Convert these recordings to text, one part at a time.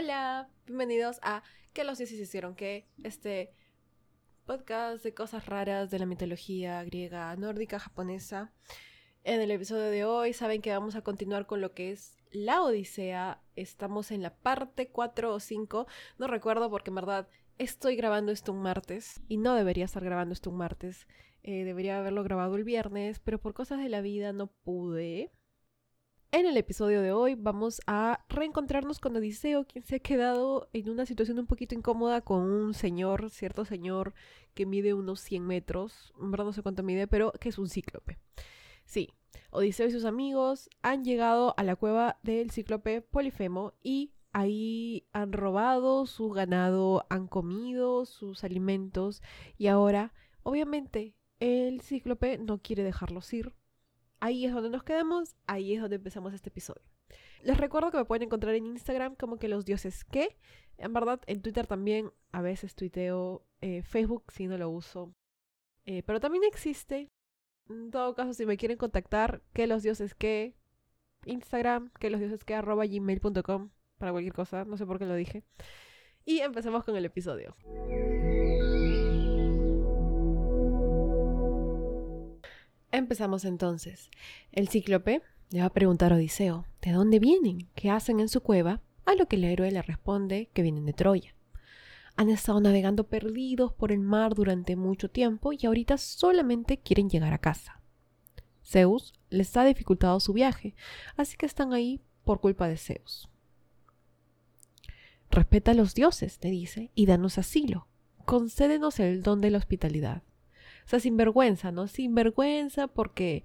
Hola, bienvenidos a ¿Qué los dioses hicieron que Este podcast de cosas raras de la mitología griega, nórdica, japonesa. En el episodio de hoy saben que vamos a continuar con lo que es la Odisea. Estamos en la parte 4 o 5. No recuerdo porque en verdad estoy grabando esto un martes y no debería estar grabando esto un martes. Eh, debería haberlo grabado el viernes, pero por cosas de la vida no pude. En el episodio de hoy vamos a reencontrarnos con Odiseo, quien se ha quedado en una situación un poquito incómoda con un señor, cierto señor que mide unos 100 metros, en verdad no sé cuánto mide, pero que es un cíclope. Sí, Odiseo y sus amigos han llegado a la cueva del cíclope Polifemo y ahí han robado su ganado, han comido sus alimentos. Y ahora, obviamente, el cíclope no quiere dejarlos ir Ahí es donde nos quedamos, ahí es donde empezamos este episodio. Les recuerdo que me pueden encontrar en Instagram como que los dioses que. En verdad, en Twitter también a veces tuiteo, eh, Facebook si no lo uso. Eh, pero también existe, en todo caso, si me quieren contactar, que los dioses que. Instagram, que los dioses que arroba gmail.com para cualquier cosa, no sé por qué lo dije. Y empecemos con el episodio. Empezamos entonces. El cíclope le va a preguntar a Odiseo de dónde vienen, qué hacen en su cueva, a lo que el héroe le responde que vienen de Troya. Han estado navegando perdidos por el mar durante mucho tiempo y ahorita solamente quieren llegar a casa. Zeus les ha dificultado su viaje, así que están ahí por culpa de Zeus. Respeta a los dioses, le dice, y danos asilo. Concédenos el don de la hospitalidad. Sea, sin vergüenza, ¿no? Sin vergüenza porque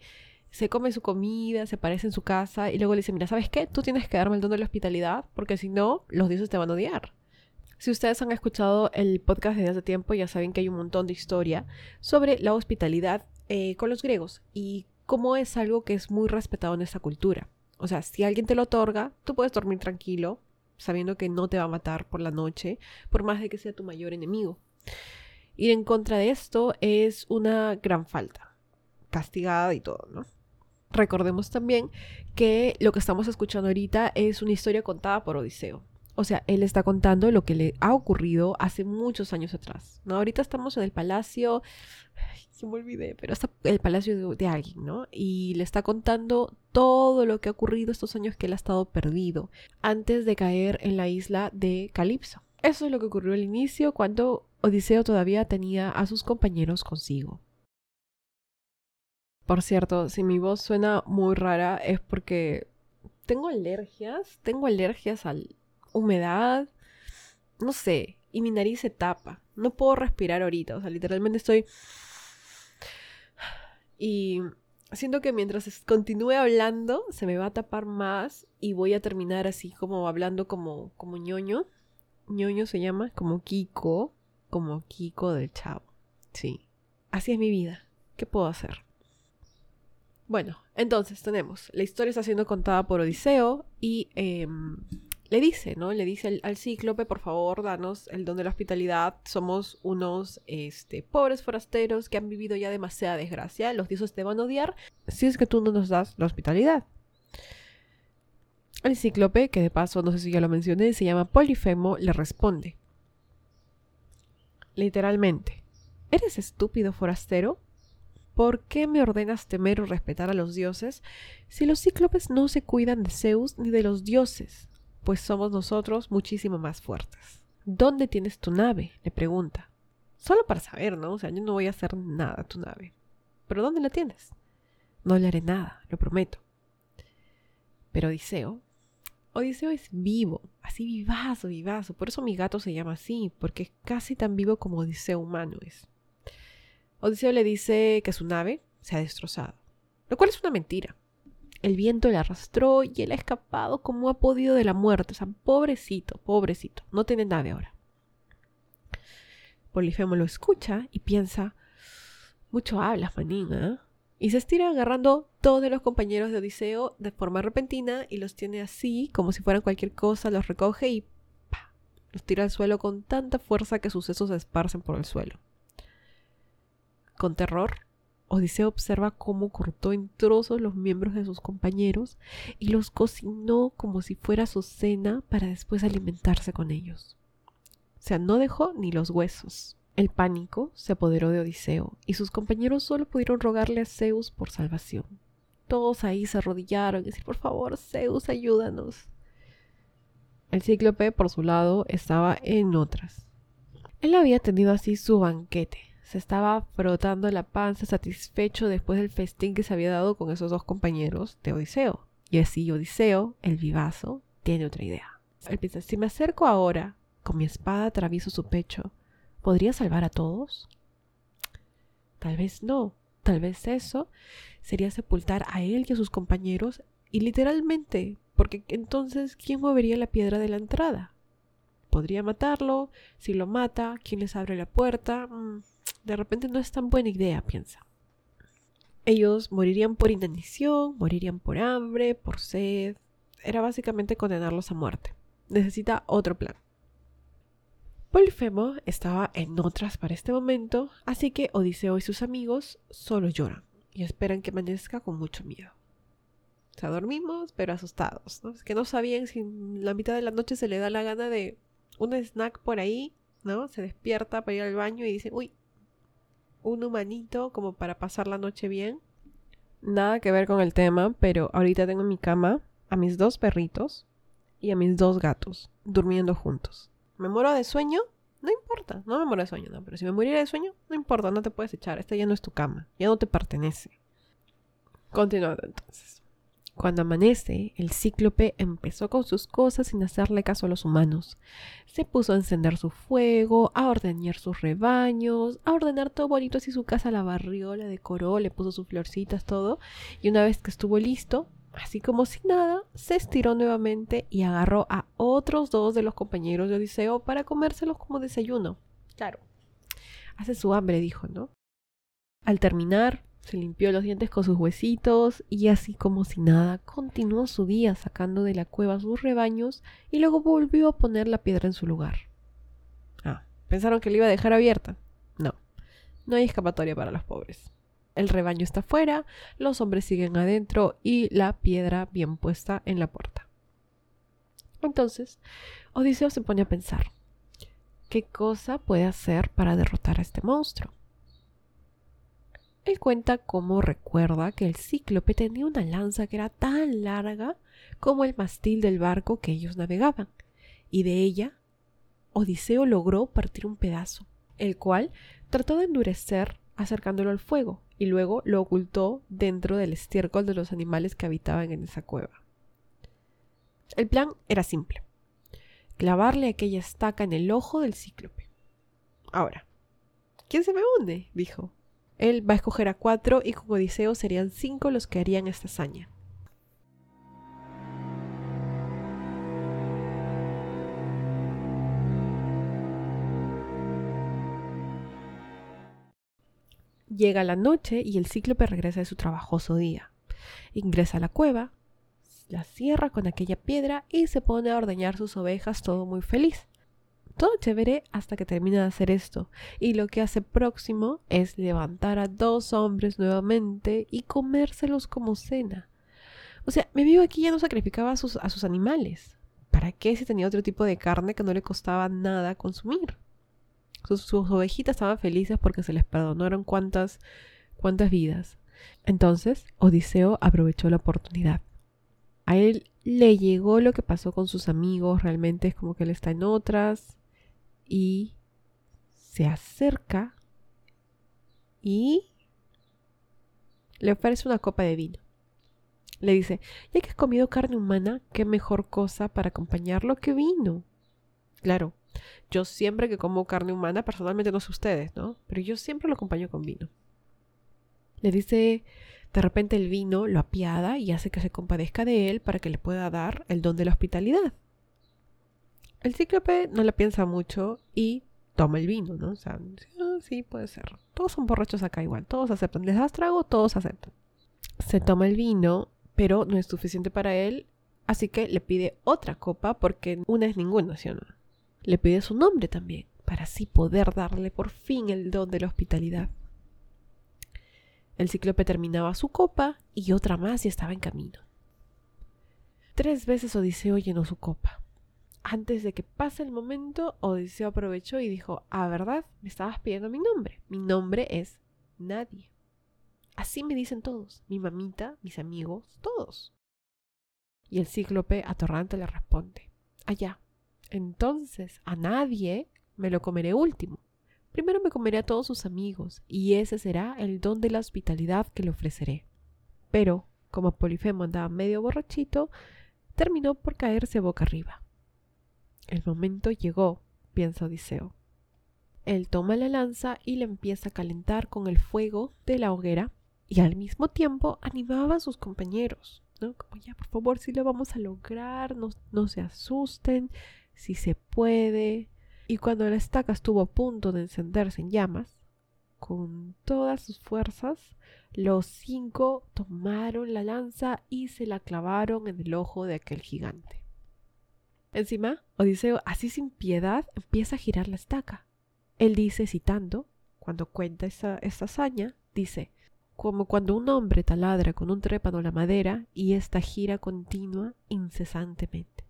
se come su comida, se parece en su casa y luego le dice, mira, ¿sabes qué? Tú tienes que darme el don de la hospitalidad porque si no, los dioses te van a odiar. Si ustedes han escuchado el podcast desde hace tiempo, ya saben que hay un montón de historia sobre la hospitalidad eh, con los griegos y cómo es algo que es muy respetado en esta cultura. O sea, si alguien te lo otorga, tú puedes dormir tranquilo, sabiendo que no te va a matar por la noche, por más de que sea tu mayor enemigo. Ir en contra de esto es una gran falta, castigada y todo, ¿no? Recordemos también que lo que estamos escuchando ahorita es una historia contada por Odiseo. O sea, él está contando lo que le ha ocurrido hace muchos años atrás. Ahorita estamos en el palacio, se me olvidé, pero está el palacio de, de, alguien, ¿no? Y le está contando todo lo que ha ocurrido estos años que él ha estado perdido antes de caer en la isla de Calipso. Eso es lo que ocurrió al inicio cuando Odiseo todavía tenía a sus compañeros consigo. Por cierto, si mi voz suena muy rara es porque tengo alergias, tengo alergias a humedad, no sé, y mi nariz se tapa. No puedo respirar ahorita, o sea, literalmente estoy... Y siento que mientras continúe hablando se me va a tapar más y voy a terminar así como hablando como, como ñoño ñoño se llama como Kiko, como Kiko del Chavo. Sí, así es mi vida. ¿Qué puedo hacer? Bueno, entonces tenemos, la historia está siendo contada por Odiseo y em, le dice, ¿no? Le dice al, cíclope, por favor, danos el don de la hospitalidad. Somos unos este, pobres forasteros que han vivido ya demasiada desgracia. Los dioses te van a odiar si es que tú no nos das la hospitalidad. El cíclope, que de paso no sé si ya lo mencioné, se llama Polifemo, le responde. Literalmente, ¿eres estúpido forastero? ¿Por qué me ordenas temer o respetar a los dioses si los cíclopes no se cuidan de Zeus ni de los dioses? Pues somos nosotros muchísimo más fuertes. ¿Dónde tienes tu nave? le pregunta. Solo para saber, ¿no? O sea, yo no voy a hacer nada a tu nave. ¿Pero dónde la tienes? No le haré nada, lo prometo. Pero Odiseo Odiseo es vivo, así vivazo, vivazo. Por eso mi gato se llama así, porque es casi tan vivo como Odiseo humano es. Odiseo le dice que su nave se ha destrozado, lo cual es una mentira. El viento le arrastró y él ha escapado como ha podido de la muerte. O sea, pobrecito, pobrecito. No tiene nave ahora. Polifemo lo escucha y piensa, mucho hablas, manina. ¿eh? Y se estira agarrando todos los compañeros de Odiseo de forma repentina y los tiene así, como si fueran cualquier cosa, los recoge y los tira al suelo con tanta fuerza que sus sesos se esparcen por el suelo. Con terror, Odiseo observa cómo cortó en trozos los miembros de sus compañeros y los cocinó como si fuera su cena para después alimentarse con ellos. O sea, no dejó ni los huesos. El pánico se apoderó de Odiseo y sus compañeros solo pudieron rogarle a Zeus por salvación. Todos ahí se arrodillaron y decir, por favor, Zeus, ayúdanos. El cíclope, por su lado, estaba en otras. Él había tenido así su banquete, se estaba frotando la panza satisfecho después del festín que se había dado con esos dos compañeros de Odiseo. Y así Odiseo, el vivazo, tiene otra idea. Él piensa, si me acerco ahora, con mi espada atravieso su pecho, ¿podría salvar a todos? Tal vez no. Tal vez eso sería sepultar a él y a sus compañeros y literalmente, porque entonces, ¿quién movería la piedra de la entrada? Podría matarlo, si lo mata, ¿quién les abre la puerta? Mm, de repente no es tan buena idea, piensa. Ellos morirían por inanición, morirían por hambre, por sed. Era básicamente condenarlos a muerte. Necesita otro plan. Polifemo estaba en otras para este momento, así que Odiseo y sus amigos solo lloran y esperan que amanezca con mucho miedo. O sea, dormimos, pero asustados, ¿no? Es que no sabían si en la mitad de la noche se le da la gana de un snack por ahí, ¿no? Se despierta para ir al baño y dice, uy, un humanito como para pasar la noche bien. Nada que ver con el tema, pero ahorita tengo en mi cama a mis dos perritos y a mis dos gatos durmiendo juntos. ¿Me muero de sueño? No importa, no me muero de sueño, no, pero si me muriera de sueño, no importa, no te puedes echar, esta ya no es tu cama, ya no te pertenece. Continuando entonces. Cuando amanece, el cíclope empezó con sus cosas sin hacerle caso a los humanos. Se puso a encender su fuego, a ordeñar sus rebaños, a ordenar todo bonito así su casa la barrió, la decoró, le puso sus florcitas, todo. Y una vez que estuvo listo, así como si nada, se estiró nuevamente y agarró a otros dos de los compañeros de Odiseo para comérselos como desayuno. Claro. Hace su hambre, dijo, ¿no? Al terminar, se limpió los dientes con sus huesitos y así como si nada, continuó su día sacando de la cueva sus rebaños y luego volvió a poner la piedra en su lugar. Ah, ¿pensaron que le iba a dejar abierta? No, no hay escapatoria para los pobres. El rebaño está fuera, los hombres siguen adentro y la piedra bien puesta en la puerta. Entonces, Odiseo se pone a pensar, ¿qué cosa puede hacer para derrotar a este monstruo? Él cuenta cómo recuerda que el cíclope tenía una lanza que era tan larga como el mastil del barco que ellos navegaban, y de ella Odiseo logró partir un pedazo, el cual trató de endurecer acercándolo al fuego, y luego lo ocultó dentro del estiércol de los animales que habitaban en esa cueva. El plan era simple, clavarle aquella estaca en el ojo del cíclope. Ahora, ¿quién se me hunde? dijo. Él va a escoger a cuatro y con Odiseo serían cinco los que harían esta hazaña. Llega la noche y el cíclope regresa de su trabajoso día. Ingresa a la cueva, la cierra con aquella piedra y se pone a ordeñar sus ovejas todo muy feliz todo chévere hasta que termina de hacer esto. Y lo que hace próximo es levantar a dos hombres nuevamente y comérselos como cena. O sea, mi amigo aquí ya no sacrificaba sus, a sus animales. ¿Para qué si tenía otro tipo de carne que no le costaba nada consumir? Sus, ovejitas estaban felices porque se les perdonaron cuántas, cuántas vidas. Entonces, Odiseo aprovechó la oportunidad. A él le llegó lo que pasó con sus amigos, realmente es como que él está en otras, y se acerca y le ofrece una copa de vino. Le dice, ya que has comido carne humana, qué mejor cosa para acompañarlo que vino. Claro, yo siempre que como carne humana, personalmente no sé ustedes, ¿no? Pero yo siempre lo acompaño con vino. Le dice, de repente el vino lo apiada y hace que se compadezca de él para que le pueda dar el don de la hospitalidad. El cíclope no le piensa mucho y toma el vino, ¿no? O sea, ah, sí, puede ser. Todos son borrachos acá igual, todos aceptan. Les das trago, todos aceptan. Se toma el vino, pero no es suficiente para él, así que le pide otra copa porque una es ninguna, ¿sí o no? Le pide su nombre también, para así poder darle por fin el don de la hospitalidad. El cíclope terminaba su copa y otra más y estaba en camino. Tres veces Odiseo llenó su copa. Antes de que pase el momento, Odiseo aprovechó y dijo, ah, ¿verdad? Me estabas pidiendo mi nombre. Mi nombre es nadie. Así me dicen todos, mi mamita, mis amigos, todos. Y el cíclope atorrante le responde, allá. Entonces, a nadie me lo comeré último. Primero me comeré a todos sus amigos, y ese será el don de la hospitalidad que le ofreceré. Pero, como Polifemo andaba medio borrachito, terminó por caerse boca arriba. El momento llegó, piensa Odiseo. Él toma la lanza y la empieza a calentar con el fuego de la hoguera y al mismo tiempo animaba a sus compañeros, ¿no? Como ya, por favor, si lo vamos a lograr, no, no se asusten, si se puede. Y cuando la estaca estuvo a punto de encenderse en llamas, con todas sus fuerzas, los cinco tomaron la lanza y se la clavaron en el ojo de aquel gigante. Encima, Odiseo, así sin piedad, empieza a girar la estaca. Él dice, citando, cuando cuenta esta hazaña, dice, como cuando un hombre taladra con un trépano la madera y esta gira continua incesantemente.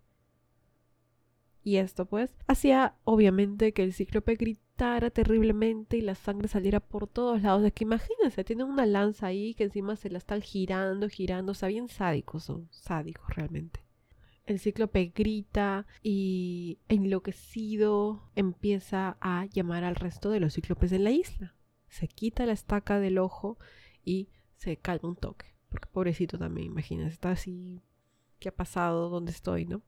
Y esto pues hacía obviamente que el cíclope gritara terriblemente y la sangre saliera por todos lados. Es que imagínense, tienen una lanza ahí que encima se la están girando, girando, o sea, bien sádicos, son sádicos realmente. El cíclope grita y enloquecido empieza a llamar al resto de los cíclopes en la isla. Se quita la estaca del ojo y se calma un toque. Porque pobrecito también, imagínense, está así, ¿qué ha pasado? ¿Dónde estoy? ¿No?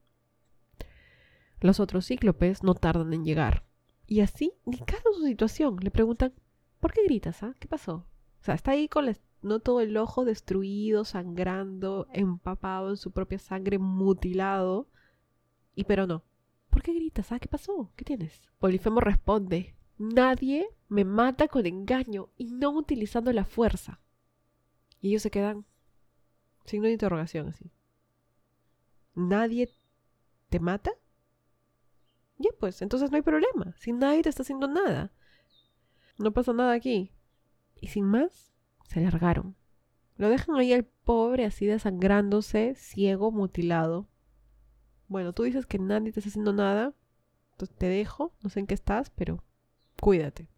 Los otros cíclopes no tardan en llegar. Y así, ni caso su situación. Le preguntan, ¿por qué gritas? Ah? ¿Qué pasó? O sea, está ahí con no todo el ojo destruido, sangrando, empapado en su propia sangre, mutilado. Y pero no. ¿Por qué gritas? Ah? ¿Qué pasó? ¿Qué tienes? Polifemo responde, nadie me mata con engaño y no utilizando la fuerza. Y ellos se quedan signo de interrogación así. ¿Nadie te mata? Ya pues, entonces no hay problema. Si nadie te está haciendo nada. No pasa nada aquí. Y sin más, se largaron. Lo dejan ahí al pobre así desangrándose, ciego, mutilado. Bueno, tú dices que nadie te está haciendo nada. Entonces te dejo, no sé en qué estás, pero cuídate.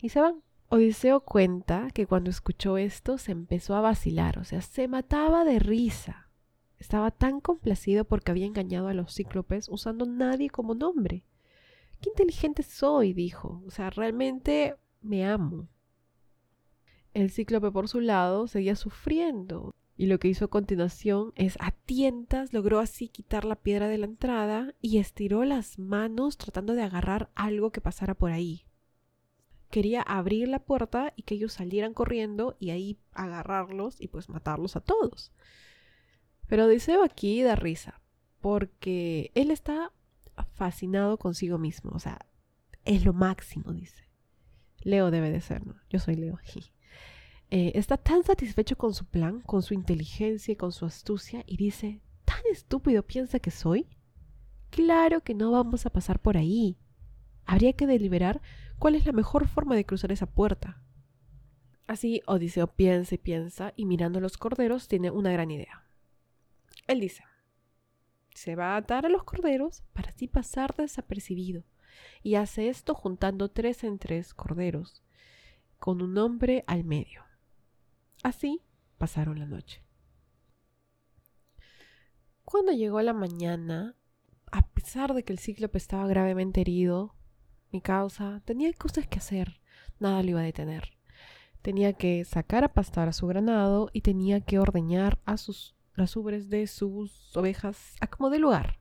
Y se van. Odiseo cuenta que cuando escuchó esto se empezó a vacilar, o sea, se mataba de risa. Estaba tan complacido porque había engañado a los cíclopes usando nadie como nombre. Qué inteligente soy, dijo. O sea, realmente me amo. El cíclope por su lado seguía sufriendo y lo que hizo a continuación es a tientas logró así quitar la piedra de la entrada y estiró las manos tratando de agarrar algo que pasara por ahí quería abrir la puerta y que ellos salieran corriendo y ahí agarrarlos y pues matarlos a todos. Pero Odiseo aquí da risa, porque él está fascinado consigo mismo, o sea, es lo máximo, dice. Leo debe de ser, ¿no? Yo soy Leo. Eh, está tan satisfecho con su plan, con su inteligencia y con su astucia y dice, ¿tan estúpido piensa que soy? Claro que no vamos a pasar por ahí. Habría que deliberar cuál es la mejor forma de cruzar esa puerta. Así Odiseo piensa y piensa y mirando los corderos tiene una gran idea. Él dice, se va a atar a los corderos para así pasar desapercibido y hace esto juntando tres en tres corderos con un hombre al medio. Así pasaron la noche. Cuando llegó la mañana, a pesar de que el cíclope estaba gravemente herido, mi causa, tenía cosas que hacer, nada lo iba a detener. Tenía que sacar a pastar a su granado y tenía que ordeñar a sus las ubres de sus ovejas a de lugar.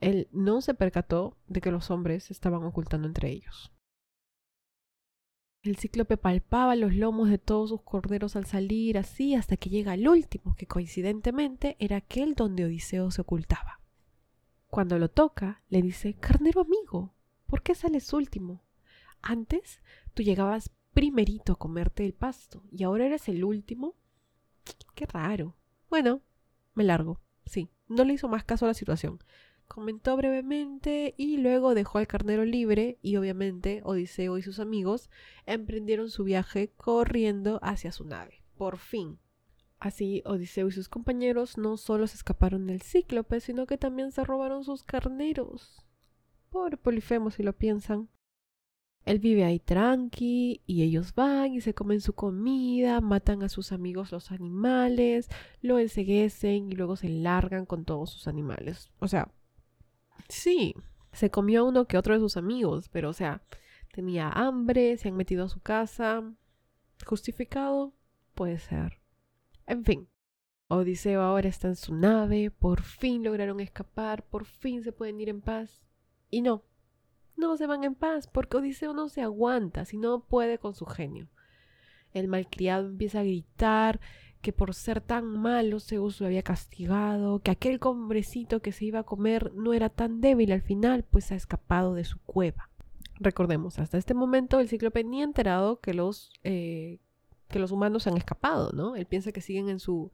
Él no se percató de que los hombres estaban ocultando entre ellos. El cíclope palpaba los lomos de todos sus corderos al salir así hasta que llega al último, que coincidentemente era aquel donde Odiseo se ocultaba. Cuando lo toca, le dice Carnero amigo, ¿Por qué sales último? Antes tú llegabas primerito a comerte el pasto y ahora eres el último. Qué raro. Bueno, me largo. Sí, no le hizo más caso a la situación. comentó brevemente y luego dejó al carnero libre y obviamente Odiseo y sus amigos emprendieron su viaje corriendo hacia su nave. Por fin. Así, Odiseo y sus compañeros no solo se escaparon del cíclope, sino que también se robaron sus carneros. Pobre Polifemo si lo piensan. Él vive ahí tranqui y ellos van y se comen su comida, matan a sus amigos los animales, lo enseguecen y luego se largan con todos sus animales. O sea, sí, se comió uno que otro de sus amigos, pero o sea, tenía hambre, se han metido a su casa. ¿Justificado? Puede ser. En fin, Odiseo ahora está en su nave, por fin lograron escapar, por fin se pueden ir en paz. Y no, no se van en paz, porque Odiseo no se aguanta, si no puede con su genio. El malcriado empieza a gritar que por ser tan malo Zeus lo había castigado, que aquel hombrecito que se iba a comer no era tan débil al final, pues ha escapado de su cueva. Recordemos, hasta este momento el cíclope ni ha enterado que los, eh, que los humanos han escapado, ¿no? Él piensa que siguen en su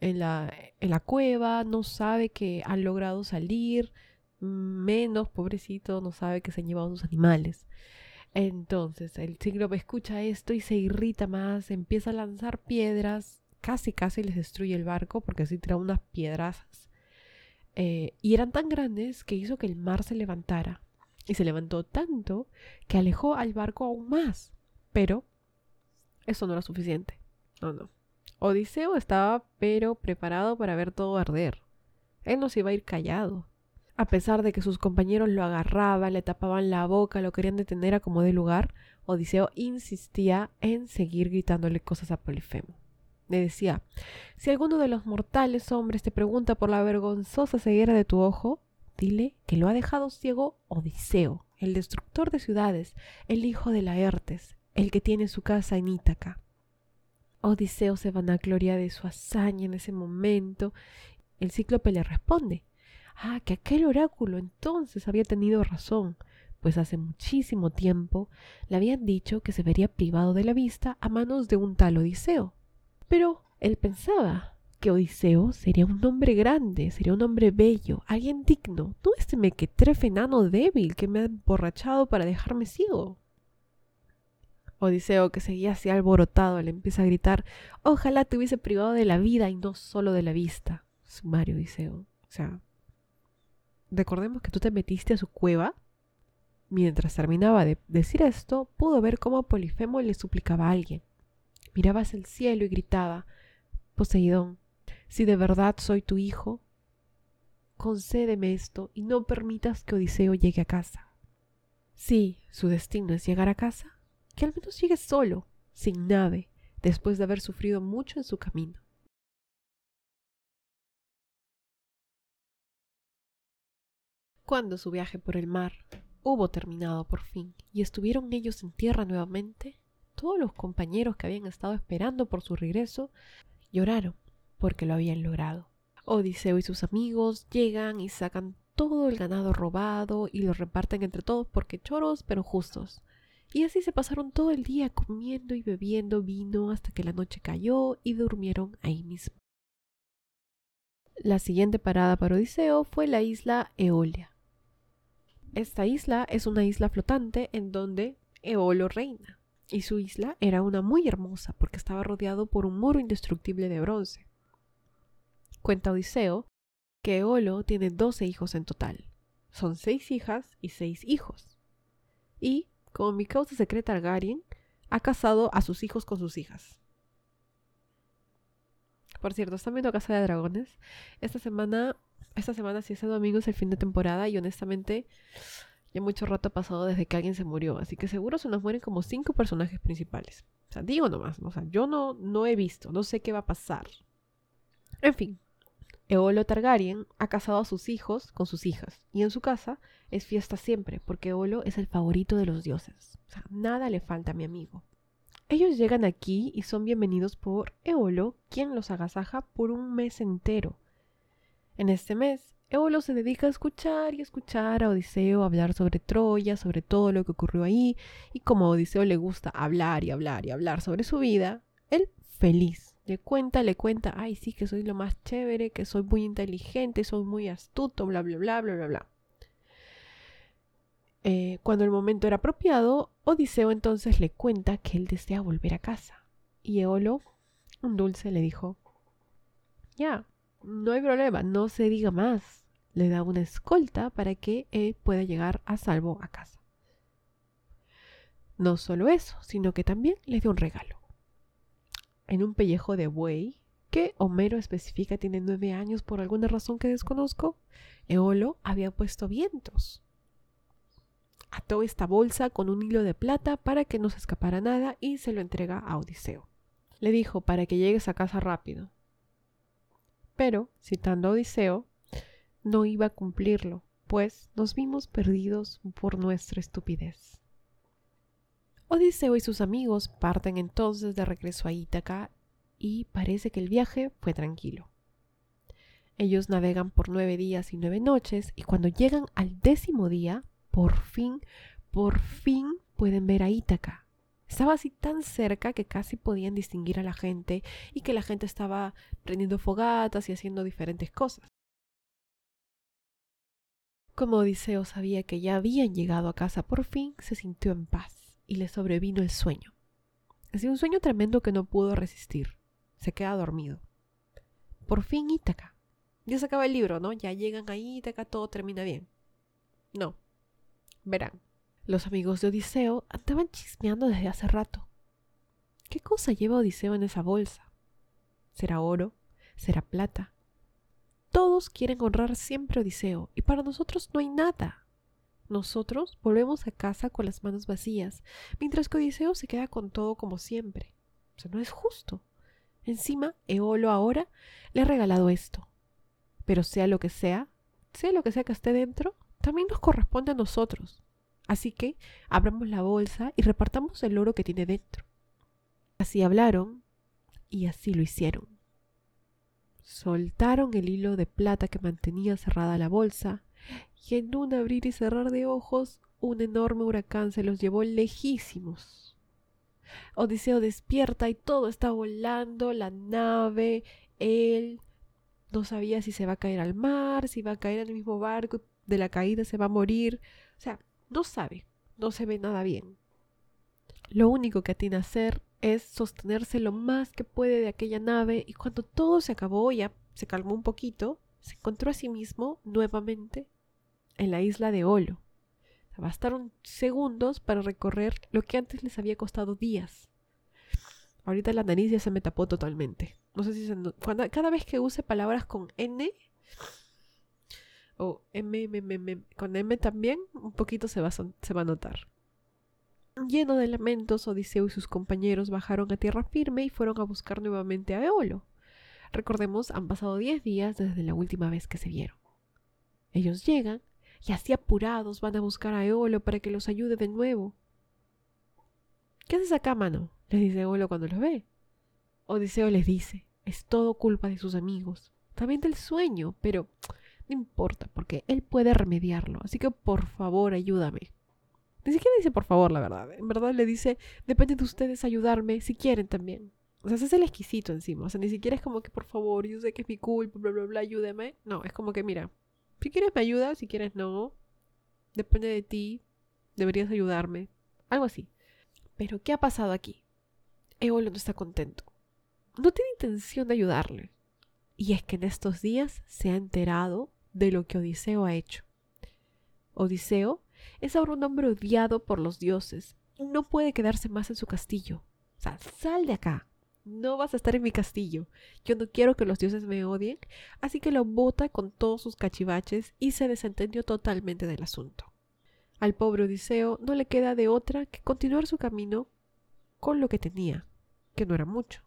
en la, en la cueva, no sabe que han logrado salir, menos, pobrecito, no sabe que se han llevado sus animales. Entonces el cíclope escucha esto y se irrita más, empieza a lanzar piedras, casi casi les destruye el barco porque así tira unas piedras. Eh, y eran tan grandes que hizo que el mar se levantara. Y se levantó tanto que alejó al barco aún más. Pero eso no era suficiente. No, no. Odiseo estaba pero preparado para ver todo arder. Él no se iba a ir callado. A pesar de que sus compañeros lo agarraban, le tapaban la boca, lo querían detener a como de lugar, Odiseo insistía en seguir gritándole cosas a Polifemo. Le decía, si alguno de los mortales hombres te pregunta por la vergonzosa ceguera de tu ojo, dile que lo ha dejado ciego Odiseo, el destructor de ciudades, el hijo de Laertes, el que tiene su casa en Ítaca. Odiseo se vanagloria de su hazaña en ese momento. El cíclope le responde, Ah, que aquel oráculo entonces había tenido razón, pues hace muchísimo tiempo le habían dicho que se vería privado de la vista a manos de un tal Odiseo. Pero él pensaba que Odiseo sería un hombre grande, sería un hombre bello, alguien digno, no este mequetrefe enano débil que me ha emborrachado para dejarme ciego. Odiseo, que seguía así alborotado, le empieza a gritar, ojalá te hubiese privado de la vida y no solo de la vista. Sumario Odiseo. O sea, recordemos que tú te metiste a su cueva. Mientras terminaba de decir esto, pudo ver cómo Polifemo le suplicaba a alguien. Miraba hacia el cielo y gritaba, Poseidón, si de verdad soy tu hijo, concédeme esto y no permitas que Odiseo llegue a casa. Si su destino es llegar a casa, que al menos llegue solo, sin nave, después de haber sufrido mucho en su camino. Cuando su viaje por el mar hubo terminado por fin y estuvieron ellos en tierra nuevamente, todos los compañeros que habían estado esperando por su regreso lloraron porque lo habían logrado. Odiseo y sus amigos llegan y sacan todo el ganado robado y lo reparten entre todos porque choros pero justos. Y así se pasaron todo el día comiendo y bebiendo vino hasta que la noche cayó y durmieron ahí mismo. La siguiente parada para Odiseo fue la isla Eolia. Esta isla es una isla flotante en donde Eolo reina, y su isla era una muy hermosa porque estaba rodeado por un muro indestructible de bronce. Cuenta Odiseo que Eolo tiene doce hijos en total. Son seis hijas y seis hijos. Y, como mi causa secreta Targaryen, ha casado a sus hijos con sus hijas. Por cierto, están viendo Casa de Dragones. Esta semana esta semana sí es el domingo, es el fin de temporada y honestamente ya mucho rato ha pasado desde que alguien se murió, así que seguro se nos mueren como cinco personajes principales. O sea, digo nomás, o sea, yo no, no he visto, no sé qué va a pasar. En fin, Eolo Targaryen ha casado a sus hijos con sus hijas y en su casa es fiesta siempre porque Eolo es el favorito de los dioses. O sea, nada le falta a mi amigo. Ellos llegan aquí y son bienvenidos por Eolo, quien los agasaja por un mes entero. En este mes, Eolo se dedica a escuchar y escuchar a Odiseo hablar sobre Troya, sobre todo lo que ocurrió ahí, y como a Odiseo le gusta hablar y hablar y hablar sobre su vida, él feliz Le cuenta, le cuenta, ay, sí, que soy lo más chévere, que soy muy inteligente, soy muy astuto, bla, bla, bla, bla, bla, bla. Eh, cuando el momento era apropiado, Odiseo entonces le cuenta que él desea volver a casa. Y Eolo, un dulce, le dijo, ya, no hay problema, no se diga más. Le da una escolta para que él pueda llegar a salvo a casa. No solo eso, sino que también le dio un regalo. En un pellejo de buey, que Homero especifica tiene nueve años por alguna razón que desconozco, Eolo había puesto vientos. Ató esta bolsa con un hilo de plata para que no se escapara nada y se lo entrega a Odiseo. Le dijo para que llegues a casa rápido. Pero, citando a Odiseo, no iba a cumplirlo, pues nos vimos perdidos por nuestra estupidez. Odiseo y sus amigos parten entonces de regreso a Ítaca y parece que el viaje fue tranquilo. Ellos navegan por nueve días y nueve noches y cuando llegan al décimo día, por fin, por fin pueden ver a Ítaca. Estaba así tan cerca que casi podían distinguir a la gente y que la gente estaba prendiendo fogatas y haciendo diferentes cosas. Como Odiseo sabía que ya habían llegado a casa por fin, se sintió en paz y le sobrevino el sueño. Hacía un sueño tremendo que no pudo resistir. Se queda dormido. Por fin Ítaca. Ya se acaba el libro, ¿no? Ya llegan a Ítaca, todo termina bien. No. Verán. Los amigos de Odiseo andaban chismeando desde hace rato. ¿Qué cosa lleva Odiseo en esa bolsa? ¿Será oro? ¿Será plata? Todos quieren honrar siempre a Odiseo y para nosotros no hay nada. Nosotros volvemos a casa con las manos vacías, mientras que Odiseo se queda con todo como siempre. Eso no es justo. Encima, Eolo ahora le ha regalado esto. Pero sea lo que sea, sea lo que sea que esté dentro, también nos corresponde a nosotros. Así que abramos la bolsa y repartamos el oro que tiene dentro. Así hablaron y así lo hicieron. Soltaron el hilo de plata que mantenía cerrada la bolsa y en un abrir y cerrar de ojos un enorme huracán se los llevó lejísimos. Odiseo despierta y todo está volando, la nave, él no sabía si se va a caer al mar, si va a caer en el mismo barco, de la caída se va a morir, o sea, no sabe, no se ve nada bien. Lo único que tiene a hacer es sostenerse lo más que puede de aquella nave y cuando todo se acabó, ya se calmó un poquito, se encontró a sí mismo nuevamente en la isla de Olo. Bastaron segundos para recorrer lo que antes les había costado días. Ahorita la nariz ya se me tapó totalmente. No sé si se cada vez que use palabras con N o M, M, M, con M también, un poquito se va, se va a notar. Lleno de lamentos, Odiseo y sus compañeros bajaron a tierra firme y fueron a buscar nuevamente a Eolo. Recordemos, han pasado diez días desde la última vez que se vieron. Ellos llegan y así apurados van a buscar a Eolo para que los ayude de nuevo. ¿Qué haces acá, mano? les dice Eolo cuando los ve. Odiseo les dice, es todo culpa de sus amigos, también del sueño, pero no importa, porque él puede remediarlo, así que por favor ayúdame. Ni siquiera dice por favor, la verdad. En verdad le dice, depende de ustedes ayudarme si quieren también. O sea, ese es el exquisito encima. O sea, ni siquiera es como que por favor, yo sé que es mi culpa, bla, bla, bla, ayúdeme. No, es como que mira, si quieres me ayudas, si quieres no. Depende de ti. Deberías ayudarme. Algo así. Pero, ¿qué ha pasado aquí? Eolo no está contento. No tiene intención de ayudarle. Y es que en estos días se ha enterado de lo que Odiseo ha hecho. Odiseo es ahora un hombre odiado por los dioses y no puede quedarse más en su castillo. O sea, sal de acá no vas a estar en mi castillo. Yo no quiero que los dioses me odien, así que lo bota con todos sus cachivaches y se desentendió totalmente del asunto. Al pobre Odiseo no le queda de otra que continuar su camino con lo que tenía, que no era mucho.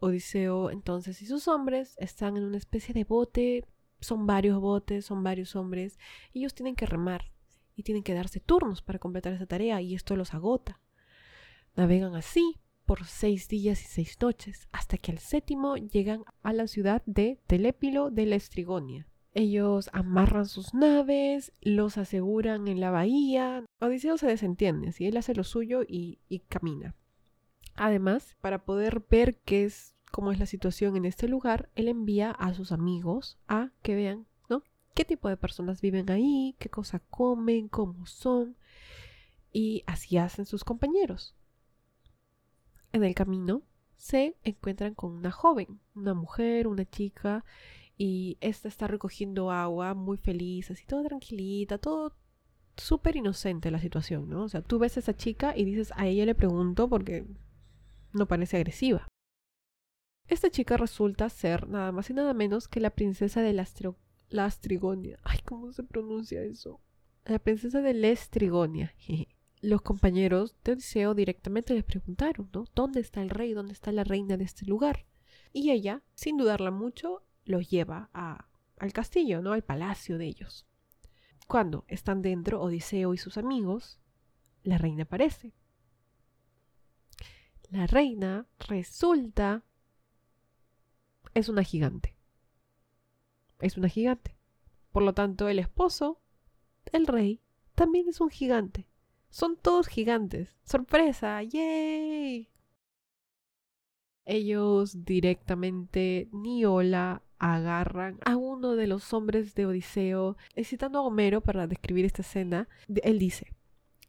Odiseo entonces y sus hombres están en una especie de bote, son varios botes, son varios hombres, ellos tienen que remar y tienen que darse turnos para completar esa tarea y esto los agota. Navegan así por seis días y seis noches, hasta que al séptimo llegan a la ciudad de Telépilo de la Estrigonia. Ellos amarran sus naves, los aseguran en la bahía. Odiseo se desentiende, si él hace lo suyo y camina. Además, para poder ver qué es, cómo es la situación en este lugar, él envía a sus amigos a que vean, ¿no? ¿Qué tipo de personas viven ahí? ¿Qué cosa comen? ¿Cómo son? Y así hacen sus compañeros. En el camino se encuentran con una joven, una mujer, una chica, y esta está recogiendo agua muy feliz, así toda tranquilita, todo súper inocente la situación, ¿no? O sea, tú ves a esa chica y dices, a ella le pregunto porque no parece agresiva. Esta chica resulta ser nada más y nada menos que la princesa de la Astrigonia. Ay, ¿cómo se pronuncia eso? La princesa de Lestrigonia. Los compañeros de Odiseo directamente les preguntaron, ¿no? ¿Dónde está el rey? ¿Dónde está la reina de este lugar? Y ella, sin dudarla mucho, los lleva al castillo, ¿no? Al palacio de ellos. Cuando están dentro Odiseo y sus amigos, la reina aparece. La reina resulta es una gigante. Es una gigante. Por lo tanto, el esposo, el rey, también es un gigante. Son todos gigantes. ¡Sorpresa! ¡Yay! Ellos directamente, ni hola, agarran a uno de los hombres de Odiseo. Citando a Homero para describir esta escena, él dice,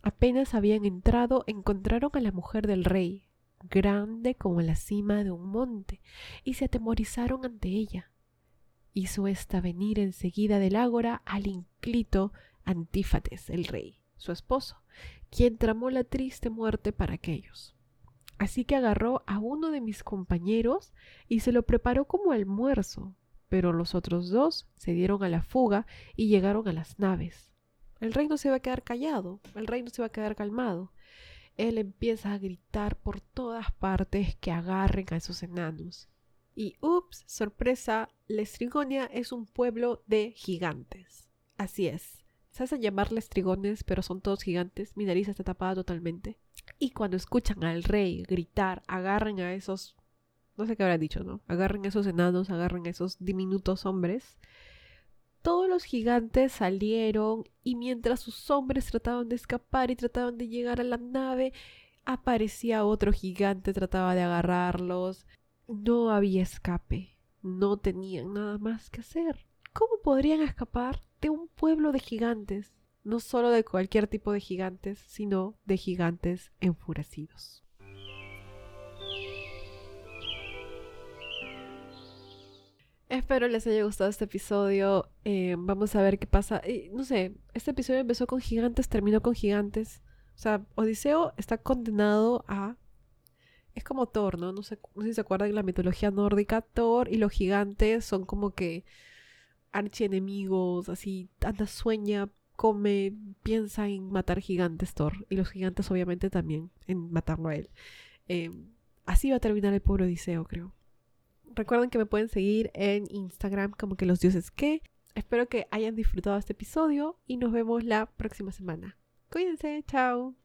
apenas habían entrado, encontraron a la mujer del rey, grande como la cima de un monte, y se atemorizaron ante ella. Hizo ésta venir enseguida del ágora al inclito Antífates, el rey, su esposo, quien tramó la triste muerte para aquellos. Así que agarró a uno de mis compañeros y se lo preparó como almuerzo, pero los otros dos se dieron a la fuga y llegaron a las naves. El rey no se va a quedar callado, el rey no se va a quedar calmado. Él empieza a gritar por todas partes que agarren a esos enanos. Y ups, sorpresa, Lestrigonia es un pueblo de gigantes. Así es. Se hacen llamar Lestrigones, pero son todos gigantes. Mi nariz está tapada totalmente. Y cuando escuchan al rey gritar, agarren a esos no sé qué habrá dicho, ¿no? Agarren esos enanos, agarren esos diminutos hombres. Todos los gigantes salieron y mientras sus hombres trataban de escapar y trataban de llegar a la nave, aparecía otro gigante, trataba de agarrarlos. No había escape, no tenían nada más que hacer. ¿Cómo podrían escapar de un pueblo de gigantes? No solo de cualquier tipo de gigantes, sino de gigantes enfurecidos. Espero les haya gustado este episodio. Eh, vamos a ver qué pasa. no sé, este episodio empezó con gigantes, terminó con gigantes. O sea, Odiseo está condenado a... Es como Thor, ¿no? No sé, no sé si se acuerdan de la mitología nórdica. Thor y los gigantes son como que archienemigos, así, anda, sueña, come, piensa en matar gigantes Thor. Y los gigantes obviamente también en matarlo a él. Eh, así va a terminar el pobre Odiseo, creo. Recuerden que me pueden seguir en Instagram como que los dioses que. Espero que hayan disfrutado este episodio y nos vemos la próxima semana. Cuídense, chao.